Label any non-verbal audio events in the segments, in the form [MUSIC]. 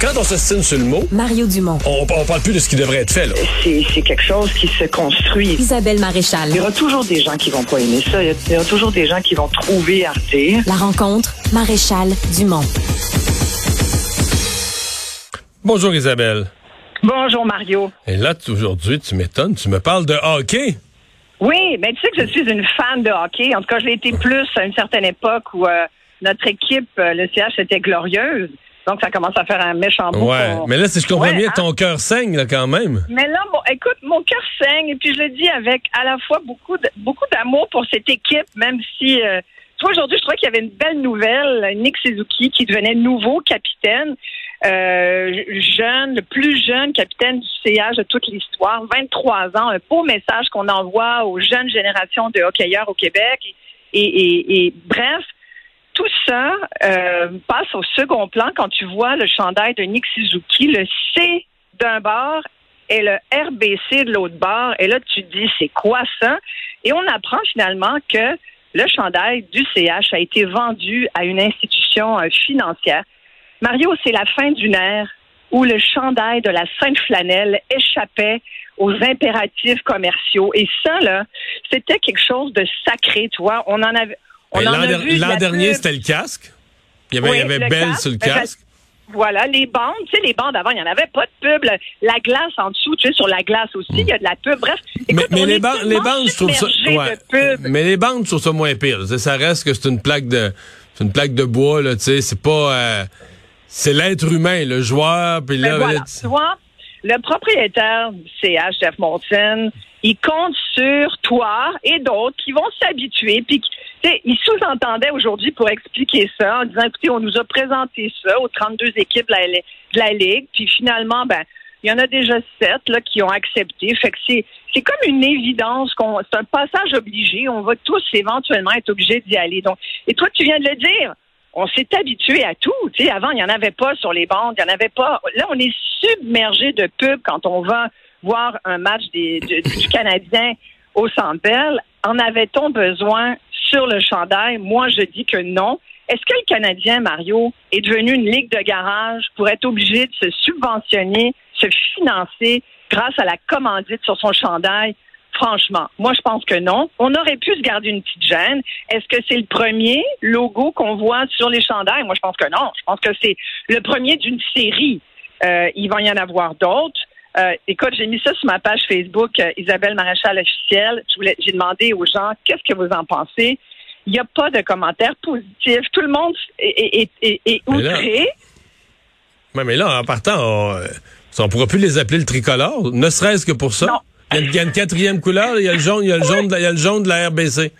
Quand on s'estime sur le mot, Mario Dumont. on, on parle plus de ce qui devrait être fait. Là. C'est c'est quelque chose qui se construit. Isabelle Maréchal. Il y aura toujours des gens qui vont pas aimer ça. Il y a- il y aura toujours des gens qui vont trouver à redire. La rencontre, Maréchal Dumont. Bonjour Isabelle. Bonjour Mario. Et là, tu- aujourd'hui, tu m'étonnes, tu me parles de hockey. Oui, mais tu sais que je suis une fan de hockey. En tout cas, je l'ai été plus à une certaine époque où euh, notre équipe, euh, le CH, était glorieuse. Donc, ça commence à faire un méchant bout. Ouais, mais là, si je comprends Ouais, bien, hein? ton cœur saigne là, quand même. Mais là, bon, écoute, mon cœur saigne et puis je le dis avec à la fois beaucoup de- beaucoup d'amour pour cette équipe, même si euh, tu vois aujourd'hui, je trouvais qu'il y avait une belle nouvelle, Nick Suzuki qui devenait nouveau capitaine, euh, jeune, le plus jeune capitaine du CH de toute l'histoire, 23 ans, un beau message qu'on envoie aux jeunes générations de hockeyeurs au Québec et, et, et bref. Tout ça euh, passe au second plan quand tu vois le chandail de Nick Suzuki, le C d'un bord et le RBC de l'autre bord. Et là, tu te dis, c'est quoi ça? Et on apprend finalement que le chandail du CH a été vendu à une institution euh, financière. Mario, c'est la fin d'une ère où le chandail de la Sainte Flanelle échappait aux impératifs commerciaux. Et ça, là, c'était quelque chose de sacré, tu vois. On en avait. Ben, L'an der- dernier, c'était le casque. Il y avait, il y Oui, avait le Belle casque. sur le Ben, casque. Voilà, les bandes, tu sais, les bandes avant, il n'y en avait pas de pub. La glace en dessous, tu sais, sur la glace aussi, il y a de la pub. Bref, Mais, écoute, mais les, bandes, les tellement bandes, je trouve ça. ouais. Mais les bandes, je trouve ça moins pire. Ça reste que c'est une plaque de, une plaque de bois là. Tu sais, c'est pas, euh, c'est l'être humain, le joueur. Puis là, Ben voilà, là, tu- vois, le propriétaire du CH, Jeff Monson, il compte sur toi et d'autres qui vont s'habituer. Puis, qui- tu sais, il sous-entendait aujourd'hui pour expliquer ça en disant, écoutez, on nous a présenté ça aux 32 équipes de la, de la Ligue. Puis finalement, ben, il y en a déjà sept là, qui ont accepté. Fait que c'est, c'est comme une évidence qu'on, c'est un passage obligé. On va tous éventuellement être obligés d'y aller. Donc, et toi, tu viens de le dire on s'est habitué à tout. Tu sais, avant, il n'y en avait pas sur les bandes, il n'y en avait pas. Là, on est submergé de pubs quand on va voir un match des, du, du Canadien au Centre. En avait-on besoin sur le chandail? Moi, je dis que non. Est-ce que le Canadien, Mario, est devenu une ligue de garage pour être obligé de se subventionner, se financer grâce à la commandite sur son chandail? Franchement, moi, je pense que non. On aurait pu se garder une petite gêne. Est-ce que c'est le premier logo qu'on voit sur les chandails? Moi, je pense que non. Je pense que c'est le premier d'une série. Euh, il va y en avoir d'autres. Euh, écoute, j'ai mis ça sur ma page Facebook, euh, Isabelle Maréchal officielle. Je voulais- J'ai demandé aux gens qu'est-ce que vous en pensez? Il n'y a pas de commentaires positifs. Tout le monde est, est, est, est Mais là- outré. Ouais, mais là, en partant, on, euh, on pourra plus les appeler le tricolore, ne serait-ce que pour ça. Non. Il y, a, il y a une quatrième couleur, il y a le jaune, il y a le jaune, de il y a le jaune de la RBC.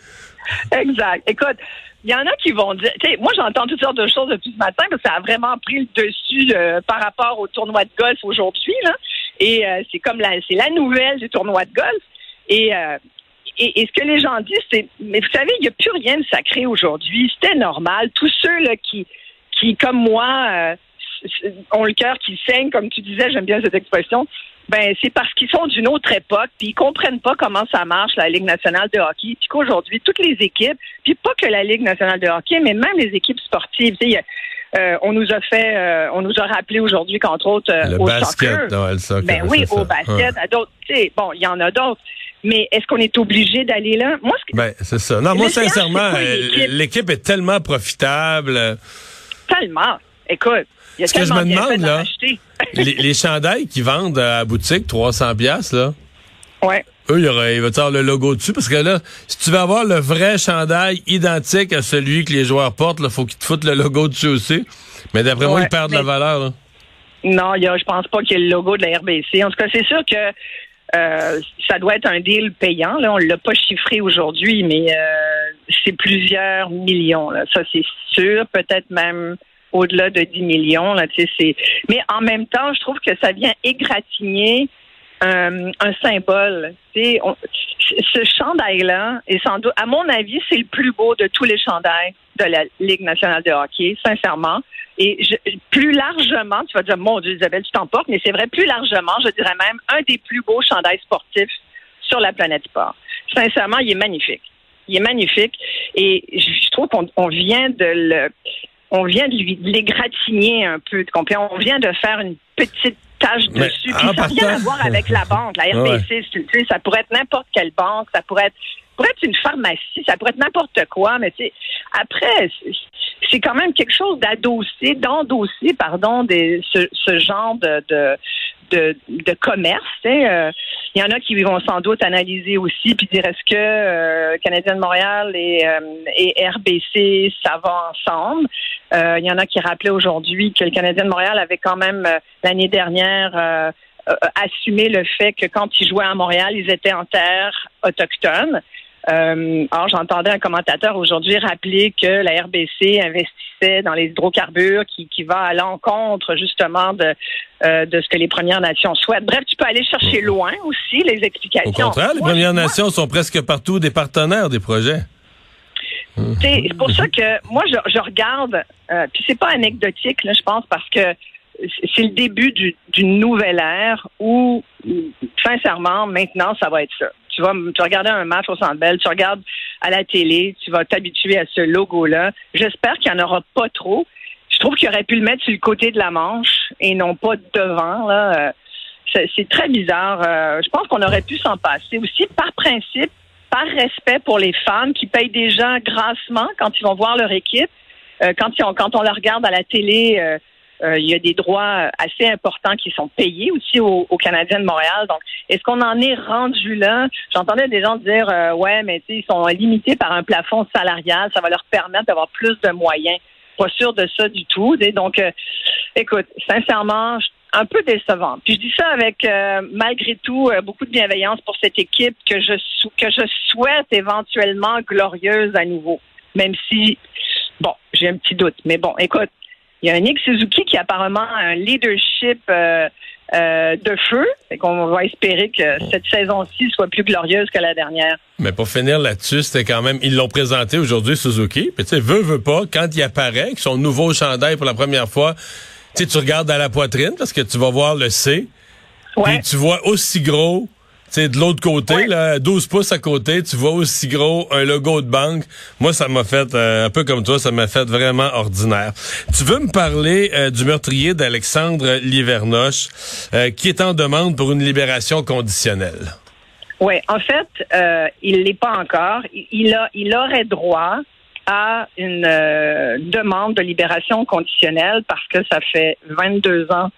Exact. Écoute, il y en a qui vont dire, moi j'entends toutes sortes de choses depuis ce matin parce que ça a vraiment pris le dessus euh, par rapport au tournoi de golf aujourd'hui là. Et euh, c'est comme la, c'est la nouvelle du tournoi de golf. Et, euh, et, et ce que les gens disent, c'est, mais vous savez, il n'y a plus rien de sacré aujourd'hui. C'était normal. Tous ceux là qui, qui comme moi, euh, ont le cœur qui saigne, comme tu disais, j'aime bien cette expression. Ben, c'est parce qu'ils sont d'une autre époque, puis ils comprennent pas comment ça marche la Ligue nationale de hockey, puis qu'aujourd'hui toutes les équipes, puis pas que la Ligue nationale de hockey, mais même les équipes sportives, euh, on nous a fait, euh, on nous a rappelé aujourd'hui qu'entre autres euh, Le au basket, soccer, ouais, le soccer, ben oui, ça. au basket, à d'autres, bon, il y a d'autres, mais est-ce qu'on est obligé d'aller là? Moi, ce que- Ben, c'est ça. Non, moi, sincèrement, l'équipe est tellement profitable. tellement, écoute, il y a Ce que je me demande, là, [LAUGHS] les, les chandails qu'ils vendent à la boutique, 300 pièces là, ouais. eux, il y aura, il va avoir le logo dessus, parce que là, si tu veux avoir le vrai chandail identique à celui que les joueurs portent, il faut qu'ils te foutent le logo dessus aussi. Mais d'après moi, ils perdent de la valeur. là. Non, y a, je pense pas qu'il y ait le logo de la RBC. En tout cas, c'est sûr que euh, ça doit être un deal payant. Là, on l'a pas chiffré aujourd'hui, mais euh, c'est plusieurs millions. Là. Ça, c'est sûr. Peut-être même au-delà de 10 millions. Là. Mais en même temps, je trouve que ça vient égratigner euh, un symbole. On- ce chandail-là, sans doute, à mon avis, c'est le plus beau de tous les chandails de la Ligue nationale de hockey, sincèrement. Et plus largement, tu vas dire, mon Dieu, Isabelle, tu t'emportes, mais c'est vrai, plus largement, je dirais même un des plus beaux chandails sportifs sur la planète sport. Sincèrement, il est magnifique. Il est magnifique. Et je trouve qu'on on vient de le on vient de lui de l'égratigner un peu. tu comprends? On vient de faire une petite tâche Mais dessus. Puis ça n'a rien à voir avec la banque. La [LAUGHS] RBC, tu sais, ça pourrait être n'importe quelle banque, ça pourrait être, pourrait être une pharmacie, ça pourrait être n'importe quoi, mais tu sais, après, c'est- quand même quelque chose d'adossé, d'endosser, pardon, des, ce, ce genre de, de, de, de commerce. tu sais. Euh, Il y en a qui vont sans doute analyser aussi puis dire est-ce que euh, Canadien de Montréal et, euh, et RBC, ça va ensemble? Euh, il y en a qui rappelaient aujourd'hui que le Canadien de Montréal avait quand même euh, l'année dernière assumé le fait que quand ils jouaient à Montréal, ils étaient en terre autochtone. Euh, alors, j'entendais un commentateur aujourd'hui rappeler que la RBC investissait dans les hydrocarbures qui, qui va à l'encontre justement de, euh, de ce que les Premières Nations souhaitent. Bref, tu peux aller chercher loin aussi les explications. Au contraire, les Premières Nations sont presque partout des partenaires des projets. C'est pour ça que moi, je, je regarde, euh, puis c'est pas anecdotique, là, je pense, parce que c'est le début du- d'une nouvelle ère où, sincèrement, maintenant, ça va être ça. Tu vas, tu regarder un match au Centre Bell, tu regardes à la télé, tu vas t'habituer à ce logo-là. J'espère qu'il n'y en aura pas trop. Je trouve qu'il aurait pu le mettre sur le côté de la manche et non pas devant. Euh, C'est très bizarre. Euh, je pense qu'on aurait pu s'en passer aussi par principe, par respect pour les fans qui payent déjà grassement quand ils vont voir leur équipe. Euh, quand, ont- quand on la regarde à la télé, euh, il y a des droits assez importants qui sont payés aussi aux, aux Canadiens de Montréal. Donc, est-ce qu'on en est rendu là? J'entendais des gens dire euh, ouais, mais ils sont limités par un plafond salarial, ça va leur permettre d'avoir plus de moyens. Pas sûr de ça du tout. Donc, euh, écoute, sincèrement, un peu décevant. Puis je dis ça avec euh, malgré tout euh, beaucoup de bienveillance pour cette équipe que je sou- que je souhaite éventuellement glorieuse à nouveau. Même si bon, j'ai un petit doute. Mais bon, écoute, il y a un Nick Suzuki qui a apparemment un leadership euh, euh, de feu. Fait qu'on va espérer que cette saison-ci soit plus glorieuse que la dernière. Mais pour finir là-dessus, c'était quand même, ils l'ont présenté aujourd'hui, Suzuki. Puis tu sais, veut, veut pas, quand il apparaît, que son nouveau chandail pour la première fois, tu tu regardes à la poitrine parce que tu vas voir le C. Ouais. Puis tu vois aussi gros, sais, de l'autre côté, là, 12 pouces à côté, tu vois aussi gros un logo de banque. Moi, ça m'a fait, euh, un peu comme toi, ça m'a fait vraiment ordinaire. Tu veux me parler euh, du meurtrier d'Alexandre Livernoche, euh, qui est en demande pour une libération conditionnelle? Oui, en fait, euh, il l'est pas encore. Il, il a, il aurait droit à une euh, demande de libération conditionnelle parce que ça fait 22 ans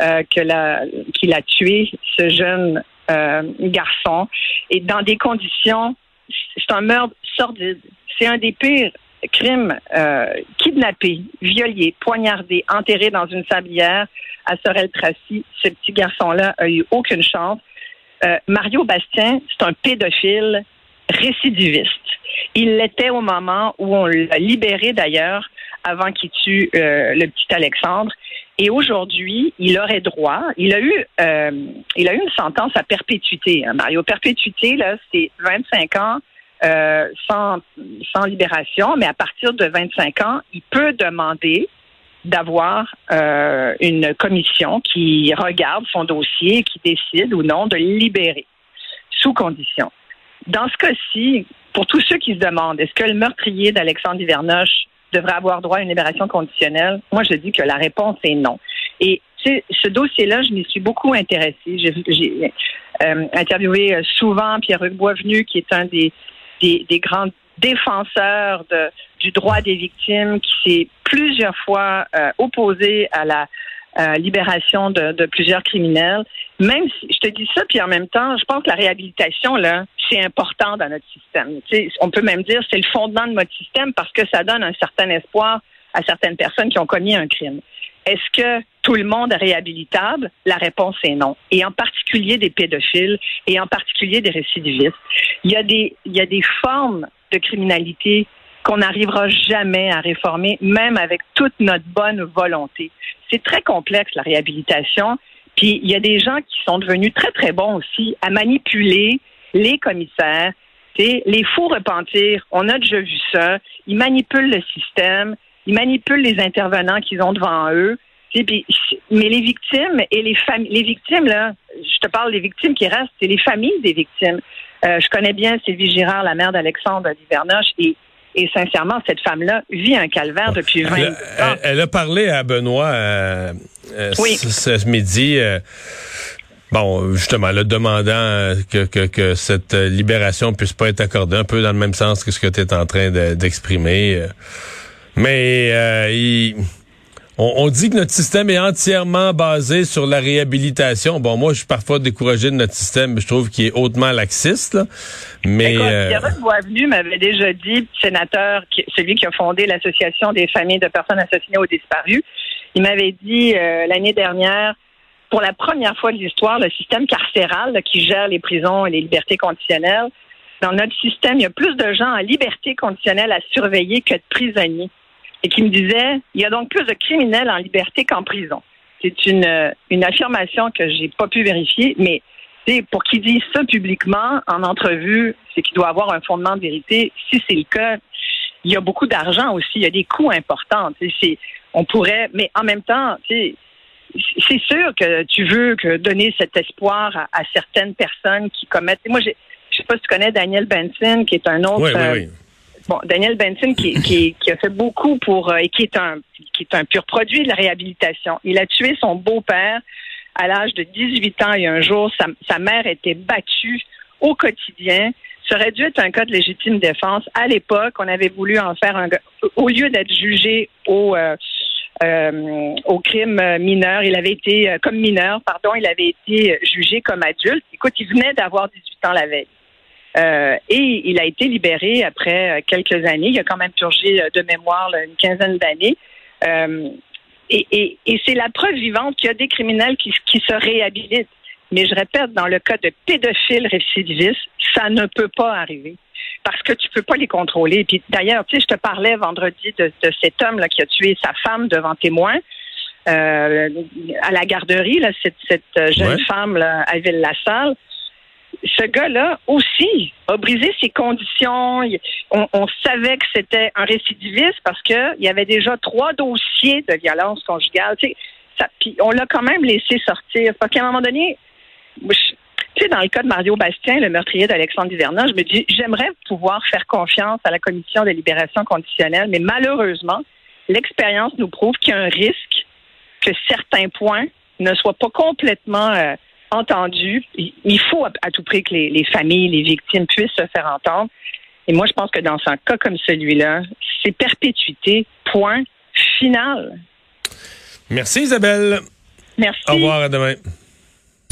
euh, que la- qu'il a tué ce jeune euh, garçon et dans des conditions, c'est un meurtre sordide. C'est un des pires crimes euh, kidnappé, violé, poignardé, enterré dans une sablière à Sorel-Tracy. Ce petit garçon-là a eu aucune chance. Mario Bastien, c'est un pédophile récidiviste. Il l'était au moment où on l'a libéré d'ailleurs, avant qu'il tue euh, le petit Alexandre. Et aujourd'hui, il aurait droit. Il a eu, euh, il a eu une sentence à perpétuité. hein, Mario, perpétuité là, c'est 25 ans euh, sans sans libération, mais à partir de 25 ans, il peut demander d'avoir une commission qui regarde son dossier et qui décide ou non de le libérer sous condition. Dans ce cas-ci, pour tous ceux qui se demandent, est-ce que le meurtrier d'Alexandre Hivernoche devrait avoir droit à une libération conditionnelle? Moi, je dis que la réponse est non. Et ce dossier-là, je m'y suis beaucoup intéressée. J'ai euh, interviewé euh, souvent Pierre-Hugues Boisvenu, qui est un des, grands défenseurs du droit des victimes, qui s'est plusieurs fois euh, opposé à la libération de plusieurs criminels. Même si je te dis ça, puis en même temps, je pense que la réhabilitation, là, c'est important dans notre système. Tu sais, on peut même dire c'est le fondement de notre système parce que ça donne un certain espoir à certaines personnes qui ont commis un crime. Est-ce que tout le monde est réhabilitable? La réponse est non. Et en particulier des pédophiles et en particulier des récidivistes. Il y a des, il y a des formes de criminalité qu'on n'arrivera jamais à réformer, même avec toute notre bonne volonté. C'est très complexe, la réhabilitation. Puis il y a des gens qui sont devenus très, très bons aussi à manipuler les commissaires, les faux repentirs. On a déjà vu ça. Ils manipulent le système, ils manipulent les intervenants qu'ils ont devant eux. Puis, mais les victimes et les familles, les victimes, là, je te parle des victimes qui restent, c'est les familles des victimes. Euh, je connais bien Sylvie Girard, la mère d'Alexandre Livernoche, et Et sincèrement, cette femme-là vit un calvaire depuis 20 elle, ans. Elle, elle, a parlé à Benoît euh, euh, Oui. ce, ce midi. euh, Bon, justement, le demandant euh, que, que, que cette libération puisse pas être accordée, un peu dans le même sens que ce que tu es en train de- d'exprimer. euh. Mais euh, il- on, on dit que notre système est entièrement basé sur la réhabilitation. Bon, moi, je suis parfois découragé de notre système, mais je trouve qu'il est hautement laxiste. là. Mais Écoute, euh, Boisvenu m'avait déjà dit, sénateur, celui qui a fondé l'Association des familles de personnes assassinées ou disparues, il m'avait dit euh, l'année dernière, pour la première fois de l'histoire, le système carcéral là, qui gère les prisons et les libertés conditionnelles, dans notre système, il y a plus de gens en liberté conditionnelle à surveiller que de prisonniers. Et qui me disait, il y a donc plus de criminels en liberté qu'en prison. C'est une, euh, une affirmation que j'ai pas pu vérifier, mais pour qu'il dise ça publiquement en entrevue, c'est qu'il doit avoir un fondement de vérité. Si c'est le cas, il y a beaucoup d'argent aussi, il y a des coûts importants. On pourrait, mais en même temps, tu sais, c'est sûr que tu veux que donner cet espoir à, à certaines personnes qui commettent. Moi, j'ai- je sais pas si tu connais Daniel Benson, qui est un autre. oui, oui, euh, oui. Bon, Daniel Benson qui, qui, qui a fait beaucoup pour euh, et qui est un qui est un pur produit de la réhabilitation. Il a tué son beau-père à l'âge de 18 ans et un jour. Sa, sa mère était battue au quotidien. Ça aurait dû être un cas de légitime défense. À l'époque, on avait voulu en faire un au lieu d'être jugé au euh, euh, au crime mineur. Il avait été euh, comme mineur, pardon, il avait été jugé comme adulte. Écoute, il venait d'avoir 18 ans la veille. Euh, et il a été libéré après euh, quelques années. Il a quand même purgé euh, de mémoire là, une quinzaine d'années. Euh, et et, et c'est la preuve vivante qu'il y a des criminels qui, qui se réhabilitent. Mais je répète, dans le cas de pédophiles récidivistes, ça ne peut pas arriver. Parce que tu peux pas les contrôler. Puis d'ailleurs, tu sais, je te parlais vendredi de, de cet homme là qui a tué sa femme devant témoin euh, à la garderie, là, cette, cette jeune Ouais. femme là, à Ville-la-Salle ce gars-là aussi a brisé ses conditions. On, on savait que c'était un récidiviste parce que il y avait déjà trois dossiers de violence conjugale. Ça- puis on l'a quand même laissé sortir. Parce qu'à un moment donné, tu sais, dans le cas de Mario Bastien, le meurtrier d'Alexandre Duvernin, je me dis, j'aimerais pouvoir faire confiance à la commission de libération conditionnelle, mais malheureusement, l'expérience nous prouve qu'il y a un risque que certains points ne soient pas complètement euh, entendus. Il faut à, à tout prix que les, les familles, les victimes puissent se faire entendre. Et moi, je pense que dans un cas comme celui-là, c'est perpétuité, point final. Merci Isabelle. Merci. Au revoir, à demain.